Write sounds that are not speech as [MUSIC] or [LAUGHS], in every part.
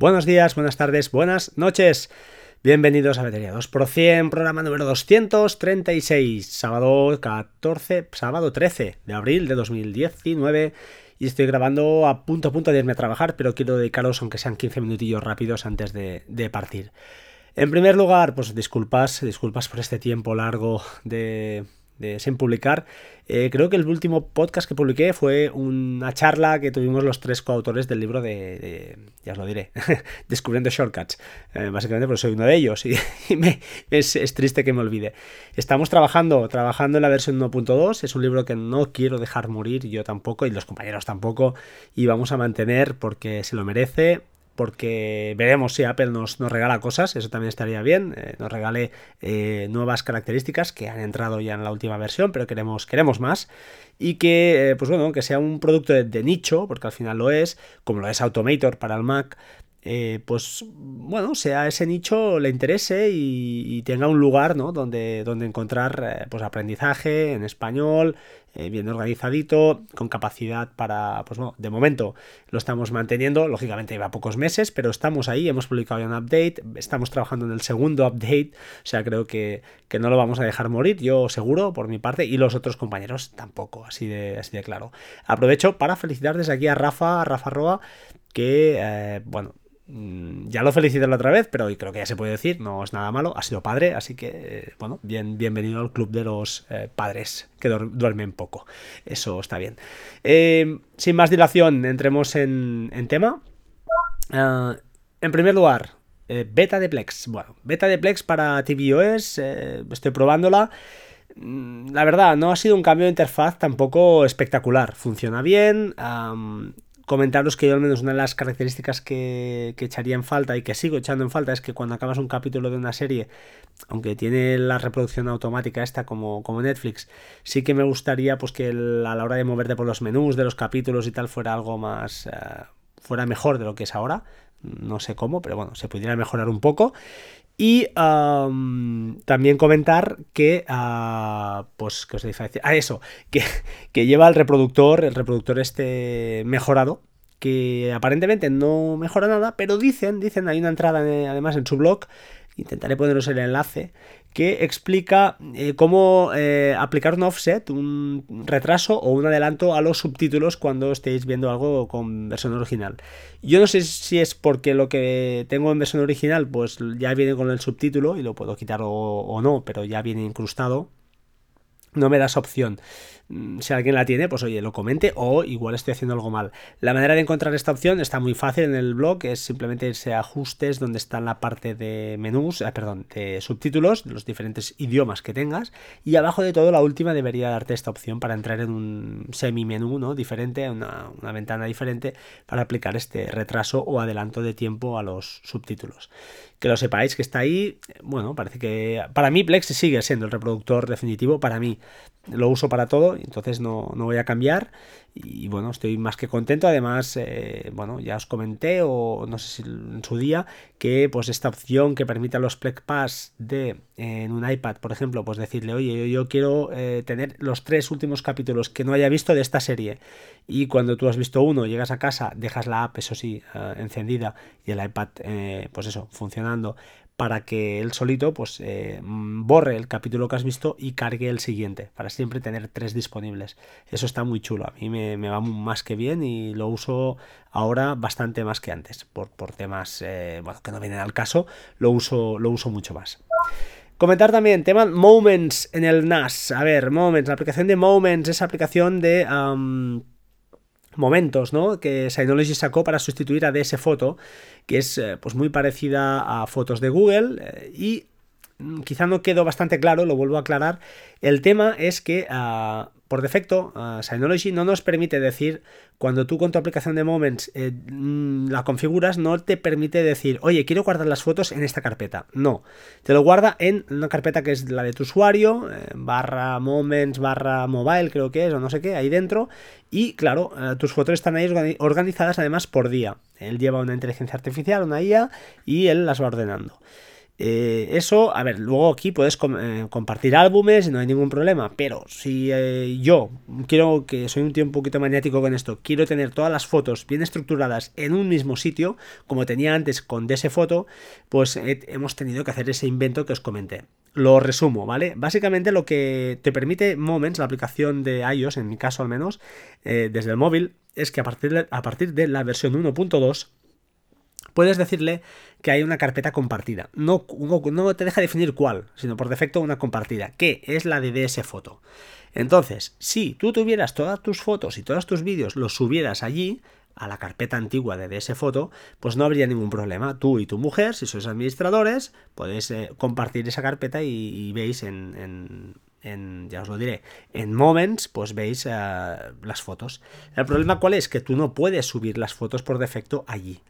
Buenos días, buenas tardes, buenas noches. Bienvenidos a Batería 2%, programa número 236, sábado 14, sábado 13 de abril de 2019 y estoy grabando a punto a punto de irme a trabajar, pero quiero dedicaros aunque sean 15 minutillos rápidos antes de, de partir. En primer lugar, pues disculpas, disculpas por este tiempo largo de, sin publicar. Eh, creo que el último podcast que publiqué fue una charla que tuvimos los tres coautores del libro de, ya os lo diré, [LAUGHS] Descubriendo Shortcuts. Eh, básicamente porque soy uno de ellos [LAUGHS] y, me, es, es, triste que me olvide. Estamos trabajando, trabajando en la versión 1.2. Es un libro que no quiero dejar morir, yo tampoco y los compañeros tampoco. Y vamos a mantener porque se lo merece porque veremos si Apple nos, nos regala cosas, eso también estaría bien, eh, nos regale eh, nuevas características que han entrado ya en la última versión, pero queremos, queremos más, y que, eh, pues bueno, que sea un producto de, nicho, porque al final lo es, como lo es Automator para el Mac, pues bueno, sea ese nicho le interese y, tenga un lugar ¿no? donde, donde encontrar pues aprendizaje en español, eh, bien organizadito, con capacidad para, pues bueno, de momento lo estamos manteniendo, lógicamente lleva pocos meses, pero estamos ahí, hemos publicado ya un update, estamos trabajando en el segundo update, o sea, creo que, que no lo vamos a dejar morir, yo seguro, por mi parte, y los otros compañeros tampoco, así de, así de claro. Aprovecho para felicitar desde aquí a Rafa, a Rafa Roa, que, eh, bueno, ya lo felicité la otra vez, pero creo que ya se puede decir, no es nada malo, ha sido padre, así que, eh, bueno, bien, bienvenido al club de los eh, padres que duermen poco. Eso está bien. Eh, sin más dilación, entremos en, tema. Ah, en primer lugar, beta de Plex. Bueno, beta de Plex para tvOS, estoy probándola. Mm, la verdad, no ha sido un cambio de interfaz tampoco espectacular. Funciona bien comentaros que yo al menos una de las características que, echaría en falta y que sigo echando en falta es que cuando acabas un capítulo de una serie, aunque tiene la reproducción automática esta como, como Netflix, sí que me gustaría pues que a la hora de moverte por los menús de los capítulos y tal fuera algo más... Eh, fuera mejor de lo que es ahora. No sé cómo, pero bueno, se pudiera mejorar un poco. Y también comentar que, uh, pues, ¿qué os decir? Ah, eso, que, [LAUGHS] que, lleva el reproductor, el reproductor este mejorado, que aparentemente no mejora nada, pero dicen, dicen, hay una entrada además en su blog, intentaré poneros el enlace, que explica eh, cómo eh, aplicar un offset, un retraso o un adelanto a los subtítulos cuando estéis viendo algo con versión original. Yo no sé si es porque lo que tengo en versión original pues ya viene con el subtítulo y lo puedo quitar o no, pero ya viene incrustado. No me das opción. Mm, si alguien la tiene, pues oye, lo comente o igual estoy haciendo algo mal. La manera de encontrar esta opción está muy fácil en el blog, es simplemente irse a ajustes donde está la parte de menús, eh, perdón, de subtítulos, de los diferentes idiomas que tengas y abajo de todo la última debería darte esta opción para entrar en un semi menú. Diferente, una, una ventana diferente para aplicar este retraso o adelanto de tiempo a los subtítulos. Que lo sepáis que está ahí, bueno, parece que para mí Plex sigue siendo el reproductor definitivo, para mí lo uso para todo, entonces no, no voy a cambiar y bueno, estoy más que contento. Además, eh, bueno, ya os comenté, o no sé si en su día, que pues esta opción que permite a los Plex Pass de en un iPad, por ejemplo, pues decirle, oye, yo, quiero eh, tener los tres últimos capítulos que no haya visto de esta serie. Y cuando tú has visto uno, llegas a casa, dejas la app, eso sí, eh, encendida y el iPad, pues eso, funcionando para que él solito pues eh, borre el capítulo que has visto y cargue el siguiente, para siempre tener tres disponibles. Eso está muy chulo, a mí me, va más que bien y lo uso ahora bastante más que antes, por, temas eh, bueno, que no vienen al caso, lo uso, lo uso mucho más. Comentar también, tema Moments en el NAS. A ver, Moments, la aplicación de Moments, esa aplicación de momentos, ¿no? Que Synology sacó para sustituir a DS Photo, que es eh, pues muy parecida a fotos de Google eh, y mm, quizá no quedó bastante claro, lo vuelvo a aclarar. El tema es que ah, por defecto, uh, Synology no nos permite decir, cuando tú con tu aplicación de Moments eh, mm, la configuras, no te permite decir, oye, quiero guardar las fotos en esta carpeta. No, te lo guarda en una carpeta que es la de tu usuario, eh, barra Moments, barra Mobile, creo que es, o no sé qué, ahí dentro. Y claro, eh, tus fotos están ahí organizadas además por día. Él lleva una inteligencia artificial, una IA, y él las va ordenando. Eh, eso, a ver, luego aquí puedes eh, compartir álbumes no hay ningún problema, pero si eh, yo quiero que soy un tío un poquito maniático con esto, quiero tener todas las fotos bien estructuradas en un mismo sitio, como tenía antes con DS Foto, pues hemos tenido que hacer ese invento que os comenté. Lo resumo, ¿vale? Básicamente lo que te permite Moments, la aplicación de iOS, en mi caso al menos, desde el móvil, es que a partir de, a partir de la versión 1.2 puedes decirle que hay una carpeta compartida. No, te deja definir cuál, sino por defecto una compartida, que es la de DS Foto. Entonces, si tú tuvieras todas tus fotos y todos tus vídeos, los subieras allí, a la carpeta antigua de DS Foto, pues no habría ningún problema. Tú y tu mujer, si sois administradores, podéis eh, compartir esa carpeta y, veis en, ya os lo diré, en Moments, pues veis eh, las fotos. El problema cuál es? Que tú no puedes subir las fotos por defecto allí.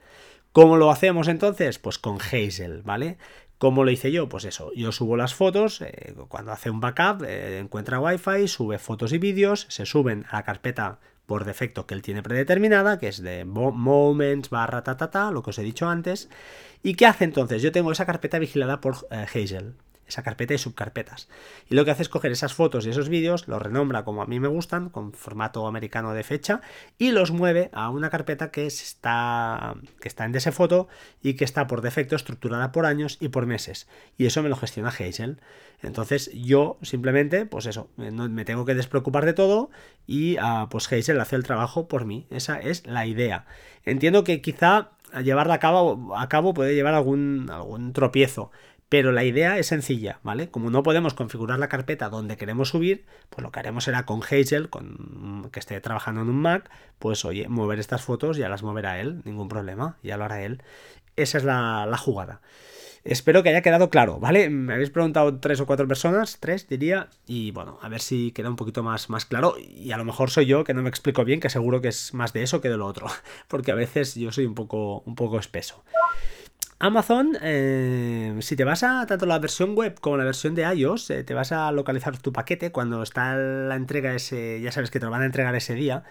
¿Cómo lo hacemos entonces? Pues con Hazel, ¿vale? ¿Cómo lo hice yo? Pues eso, yo subo las fotos, eh, cuando hace un backup, eh, encuentra Wi-Fi, sube fotos y vídeos, se suben a la carpeta por defecto que él tiene predeterminada, que es de moments barra ta, ta, ta lo que os he dicho antes. ¿Y qué hace entonces? Yo tengo esa carpeta vigilada por eh, Hazel esa carpeta y subcarpetas. Y lo que hace es coger esas fotos y esos vídeos, los renombra como a mí me gustan, con formato americano de fecha, y los mueve a una carpeta que está, que está en ese foto y que está por defecto estructurada por años y por meses. Y eso me lo gestiona Hazel. Entonces yo simplemente, pues eso, me tengo que despreocupar de todo y ah, pues Hazel hace el trabajo por mí. Esa es la idea. Entiendo que quizá llevarla a cabo, a cabo puede llevar algún, algún tropiezo, pero la idea es sencilla, ¿vale? Como no podemos configurar la carpeta donde queremos subir, pues lo que haremos será con Hazel, con, que esté trabajando en un Mac, pues oye, mover estas fotos ya las moverá él, ningún problema, ya lo hará él. Esa es la, jugada. Espero que haya quedado claro, ¿vale? Me habéis preguntado tres o cuatro personas, tres diría, y bueno, a ver si queda un poquito más, más claro. Y a lo mejor soy yo que no me explico bien, que seguro que es más de eso que de lo otro, [LAUGHS] porque a veces yo soy un poco, un poco espeso. Amazon, eh, si te vas a tanto la versión web como la versión de iOS, eh, te vas a localizar tu paquete cuando está la entrega ese, ya sabes que te lo van a entregar ese día.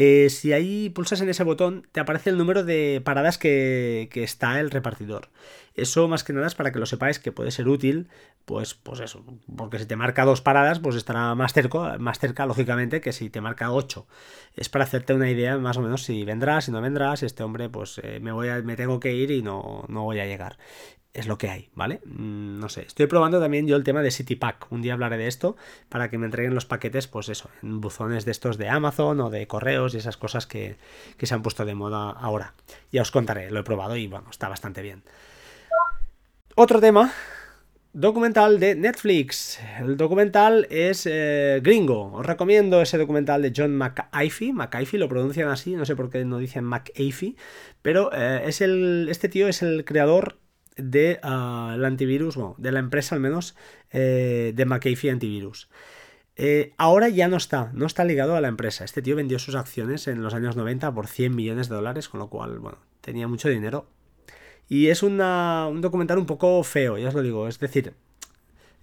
Eh, si ahí pulsas en ese botón, te aparece el número de paradas que, que está el repartidor. Eso más que nada es para que lo sepáis que puede ser útil, pues, pues eso, porque si te marca dos paradas, pues estará más cerca, más cerca, lógicamente, que si te marca ocho. Es para hacerte una idea más o menos si vendrás, si no vendrás, este hombre, pues eh, me voy a, me tengo que ir y no, no voy a llegar es lo que hay, ¿vale? Mm, no sé, estoy probando también yo el tema de City Pack. Un día hablaré de esto para que me entreguen los paquetes, pues eso, en buzones de estos de Amazon o de correos y esas cosas que, que se han puesto de moda ahora. Ya os contaré, lo he probado y bueno, está bastante bien. Otro tema, documental de Netflix. El documental es eh, gringo. Os recomiendo ese documental de John McAfee. McAfee lo pronuncian así, no sé por qué no dicen McAfee. Pero eh, es el, este tío es el creador de ah, antivirus, bueno, de la empresa al menos, eh, de McAfee Antivirus. ahora ya no está, no está ligado a la empresa. Este tío vendió sus acciones en los años 90 por 100 millones de dólares, con lo cual, bueno, tenía mucho dinero y es un documental un poco feo, ya os lo digo. Es decir,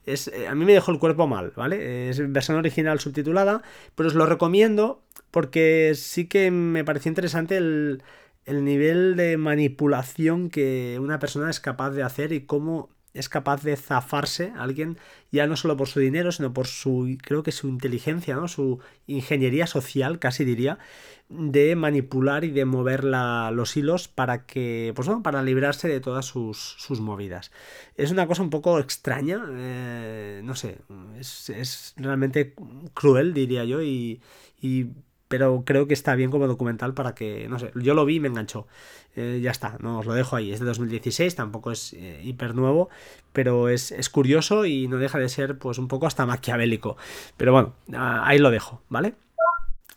es, eh, a mí me dejó el cuerpo mal, ¿vale? Es versión original subtitulada, pero os lo recomiendo porque sí que me pareció interesante el, el nivel de manipulación que una persona es capaz de hacer y cómo es capaz de zafarse a alguien ya no solo por su dinero, sino por su, creo que su inteligencia, ¿no? Su ingeniería social, casi diría, de manipular y de mover los hilos para que, pues bueno, para librarse de todas sus, movidas. Es una cosa un poco extraña, eh, no sé, es, realmente cruel, diría yo, y, pero creo que está bien como documental para que, no sé, yo lo vi y me enganchó. Eh, ya está, no os lo dejo ahí. Es de 2016, tampoco es eh, hiper nuevo, pero es, es, curioso y no deja de ser pues un poco hasta maquiavélico. Pero bueno, ah, ahí lo dejo, ¿vale?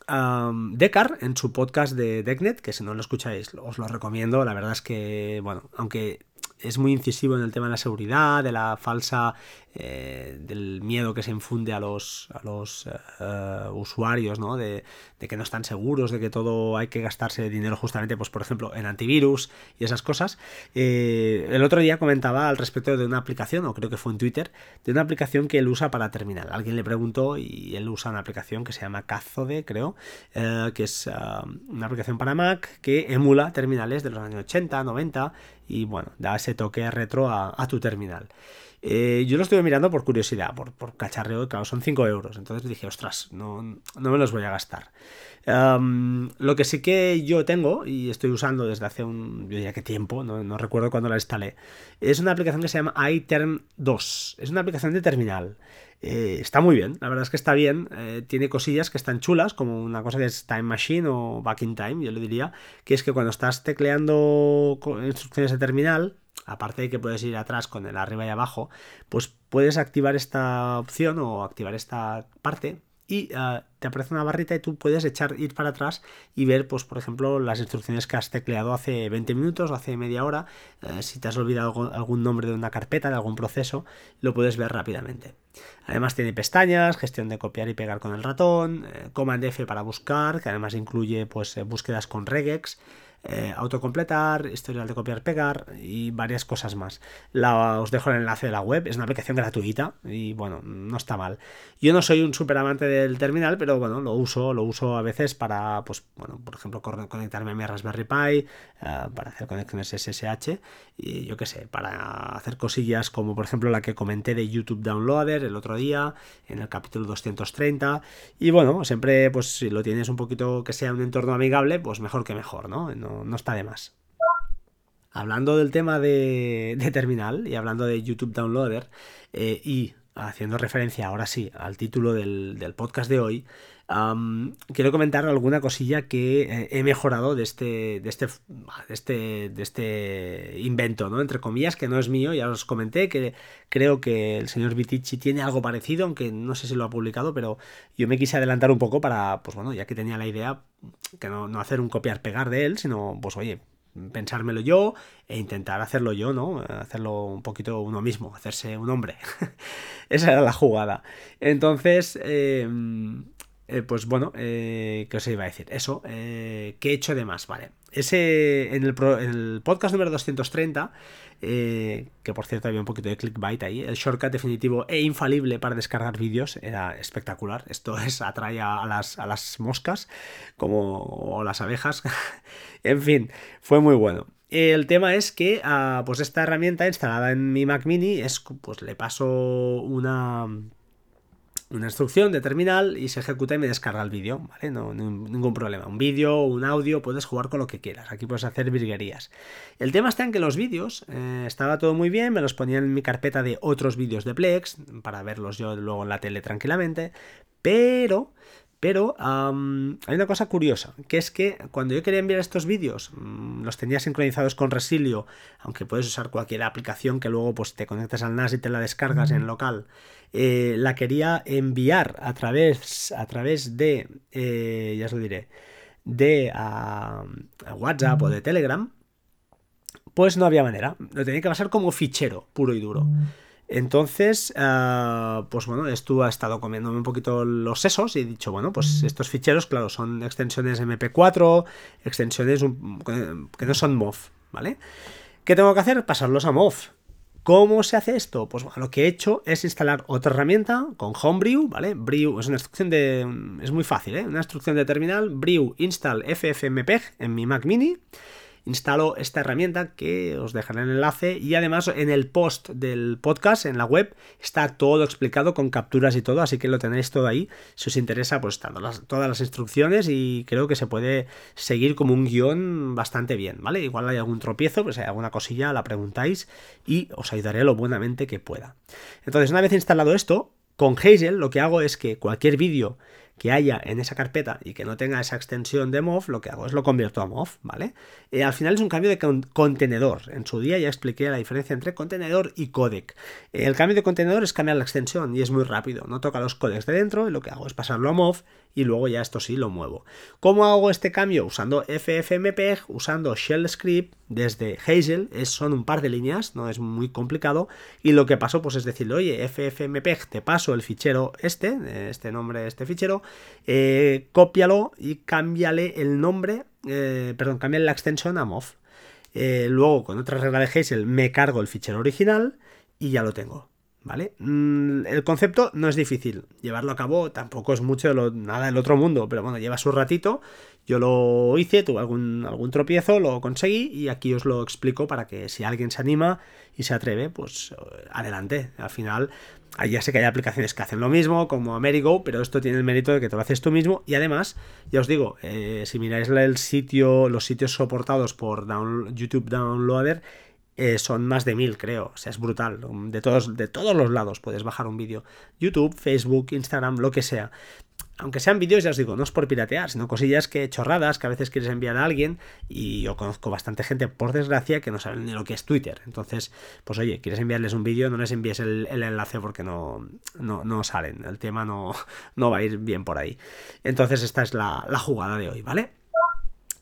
Um, en su podcast de Decknet, que si no lo escucháis os lo recomiendo, la verdad es que, bueno, aunque es muy incisivo en el tema de la seguridad, de la falsa, eh, del miedo que se infunde a los, a los eh, usuarios, ¿no? De, que no están seguros, de que todo hay que gastarse dinero justamente, pues por ejemplo, en antivirus y esas cosas. Eh, el otro día comentaba al respecto de una aplicación, o creo que fue en Twitter, de una aplicación que él usa para terminal. Alguien le preguntó y él usa una aplicación que se llama Cazode, creo, que es una aplicación para Mac que emula terminales de los años 80, 90 y bueno, da ese toque retro a, tu terminal. Eh, yo lo estuve mirando por curiosidad, por, por cacharreo, claro, son 5 euros. Entonces dije, ostras, no, no me los voy a gastar lo que sí que yo tengo y estoy usando desde hace un, yo diría que tiempo, no, recuerdo cuándo la instalé, es una aplicación que se llama iTerm 2. Es una aplicación de terminal. Eh, está muy bien, la verdad es que está bien. Eh, tiene cosillas que están chulas, como una cosa que es Time Machine o Back in Time, yo le diría, que es que cuando estás tecleando instrucciones de terminal, aparte de que puedes ir atrás con el arriba y abajo, pues puedes activar esta opción o activar esta parte y ah, te aparece una barrita y tú puedes echar, ir para atrás y ver, pues, por ejemplo, las instrucciones que has tecleado hace 20 minutos o hace media hora. Eh, si te has olvidado algún nombre de una carpeta, de algún proceso, lo puedes ver rápidamente. Además tiene pestañas, gestión de copiar y pegar con el ratón, eh, Command F para buscar, que además incluye pues, eh, búsquedas con regex eh, autocompletar, historial de copiar, pegar y varias cosas más. La, os dejo el enlace de la web, es una aplicación gratuita y bueno, no está mal. Yo no soy un super amante del terminal, pero bueno, lo uso, lo uso a veces para, pues bueno, por ejemplo, conectarme a mi Raspberry Pi, eh, para hacer conexiones SSH y yo qué sé, para hacer cosillas como por ejemplo la que comenté de YouTube Downloader el otro día, en el capítulo 230. Y bueno, siempre pues si lo tienes un poquito que sea un entorno amigable, pues mejor que mejor, ¿no? no, está de más. Hablando del tema de, terminal y hablando de YouTube Downloader eh, y haciendo referencia ahora sí al título del, podcast de hoy, quiero comentar alguna cosilla que eh, he mejorado de este, de este, de este, de este invento, ¿no? Entre comillas, que no es mío, ya os comenté que creo que el señor Vitici tiene algo parecido, aunque no sé si lo ha publicado, pero yo me quise adelantar un poco para, pues bueno, ya que tenía la idea, que no, no hacer un copiar-pegar de él, sino, pues oye, pensármelo yo e intentar hacerlo yo, ¿no? Hacerlo un poquito uno mismo, hacerse un hombre. [LAUGHS] Esa era la jugada. Entonces, em, eh, pues bueno, eh, ¿qué os iba a decir? Eso, eh, ¿qué he hecho de más? Vale. Ese, en el, podcast número 230 eh, que por cierto había un poquito de clickbait ahí. El shortcut definitivo e infalible para descargar vídeos era espectacular. Esto es, atrae a las, a las moscas como o las abejas. [LAUGHS] en fin, fue muy bueno. El tema es que ah, pues esta herramienta instalada en mi Mac Mini es pues le paso una una instrucción de terminal y se ejecuta y me descarga el vídeo, ¿vale? No, ningún problema. Un vídeo, un audio, puedes jugar con lo que quieras. Aquí puedes hacer virguerías. El tema está en que los vídeos eh, estaba todo muy bien, me los ponía en mi carpeta de otros vídeos de Plex para verlos yo luego en la tele tranquilamente, pero pero hay una cosa curiosa, que es que cuando yo quería enviar estos vídeos, mm, los tenía sincronizados con Resilio, aunque puedes usar cualquier aplicación que luego pues, te conectes al NAS y te la descargas en local. Eh, la quería enviar a través, a través de, eh, ya os lo diré, de WhatsApp o de Telegram, pues no había manera. Lo tenía que pasar como fichero, puro y duro. Entonces, ah, pues bueno, esto ha estado comiéndome un poquito los sesos y he dicho, bueno, pues estos ficheros, claro, son extensiones MP4, extensiones que no son MOV, ¿vale? ¿Qué tengo que hacer? Pasarlos a MOV. ¿Cómo se hace esto? Pues bueno, lo que he hecho es instalar otra herramienta con Homebrew, ¿vale? Brew es una instrucción de... es muy fácil, ¿eh? Una instrucción de terminal, brew install ffmpeg en mi Mac mini instalo esta herramienta que os dejaré el enlace y además en el post del podcast en la web está todo explicado con capturas y todo, así que lo tenéis todo ahí. Si os interesa, pues están todas las instrucciones y creo que se puede seguir como un guion bastante bien, ¿vale? Igual hay algún tropiezo, pues hay alguna cosilla, la preguntáis y os ayudaré lo buenamente que pueda. Entonces, una vez instalado esto, con Hazel lo que hago es que cualquier vídeo que haya en esa carpeta y que no tenga esa extensión de MOV, lo que hago es lo convierto a MOV, ¿vale? Eh, al final es un cambio de contenedor. En su día ya expliqué la diferencia entre contenedor y codec. Eh, el cambio de contenedor es cambiar la extensión y es muy rápido. No toca los codecs de dentro y lo que hago es pasarlo a MOV y luego ya esto sí lo muevo. ¿Cómo hago este cambio? Usando FFmpeg, usando Shell Script desde Hazel, son un par de líneas, no es muy complicado, y lo que paso pues es decirle, oye, FFmpeg, te paso el fichero este, este nombre este fichero, eh, cópialo y cámbiale el nombre, eh, perdón, cámbiale la extensión a MOV. Eh, luego, con otra regla de Hazel, me cargo el fichero original y ya lo tengo. ¿Vale? Mm, el concepto no es difícil, llevarlo a cabo tampoco es mucho nada del otro mundo, pero bueno, lleva su ratito, yo lo hice, tuve algún, algún tropiezo, lo conseguí y aquí os lo explico para que si alguien se anima y se atreve, pues eh, adelante, al final ya sé que hay aplicaciones que hacen lo mismo, como Amerigo, pero esto tiene el mérito de que te lo haces tú mismo. Y además, ya os digo, eh, si miráis el sitio, los sitios soportados por YouTube Downloader, eh, son más de mil, creo. O sea, es brutal. De todos, de todos los lados puedes bajar un vídeo. YouTube, Facebook, Instagram, lo que sea aunque sean vídeos, ya os digo, no es por piratear, sino cosillas que chorradas que a veces quieres enviar a alguien y yo conozco bastante gente, por desgracia, que no saben ni lo que es Twitter. Entonces, pues oye, quieres enviarles un vídeo, no les envíes el, enlace porque no, no, salen, el tema no, [LAUGHS] no va a ir bien por ahí. Entonces, esta es la, jugada de hoy, ¿vale?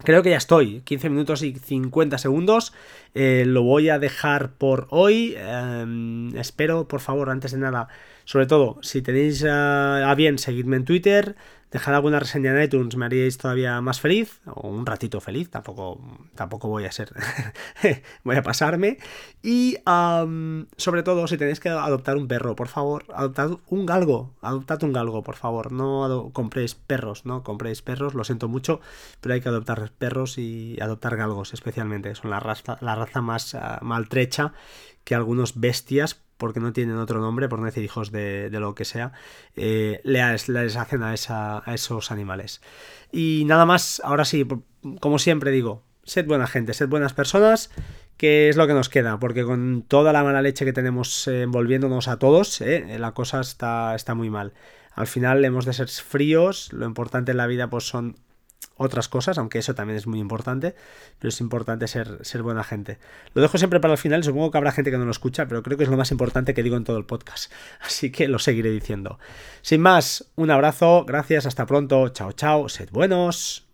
Creo que ya estoy, 15 minutos y 50 segundos. Eh, lo voy a dejar por hoy. Em, espero, por favor, antes de nada, sobre todo, si tenéis a bien, seguidme en Twitter, dejad alguna reseña en iTunes, me haríais todavía más feliz, o un ratito feliz, tampoco, tampoco voy a ser, [LAUGHS] voy a pasarme. Y sobre todo, si tenéis que adoptar un perro, por favor, adoptad un galgo, adoptad un galgo, por favor, no compréis perros, no compréis perros, lo siento mucho, pero hay que adoptar perros y adoptar galgos especialmente, son la raza, la raza más ah, maltrecha que algunos bestias porque no tienen otro nombre, por no decir hijos de, lo que sea, eh, les, hacen a, esos animales. Y nada más, ahora sí, como siempre digo, sed buena gente, sed buenas personas, que es lo que nos queda, porque con toda la mala leche que tenemos eh, envolviéndonos a todos, eh, la cosa está, está muy mal. Al final hemos de ser fríos, lo importante en la vida pues son otras cosas, aunque eso también es muy importante, pero es importante ser, ser buena gente. Lo dejo siempre para el final, supongo que habrá gente que no lo escucha, pero creo que es lo más importante que digo en todo el podcast, [LAUGHS] así que lo seguiré diciendo. Sin más, un abrazo, gracias, hasta pronto, chao chao, sed buenos.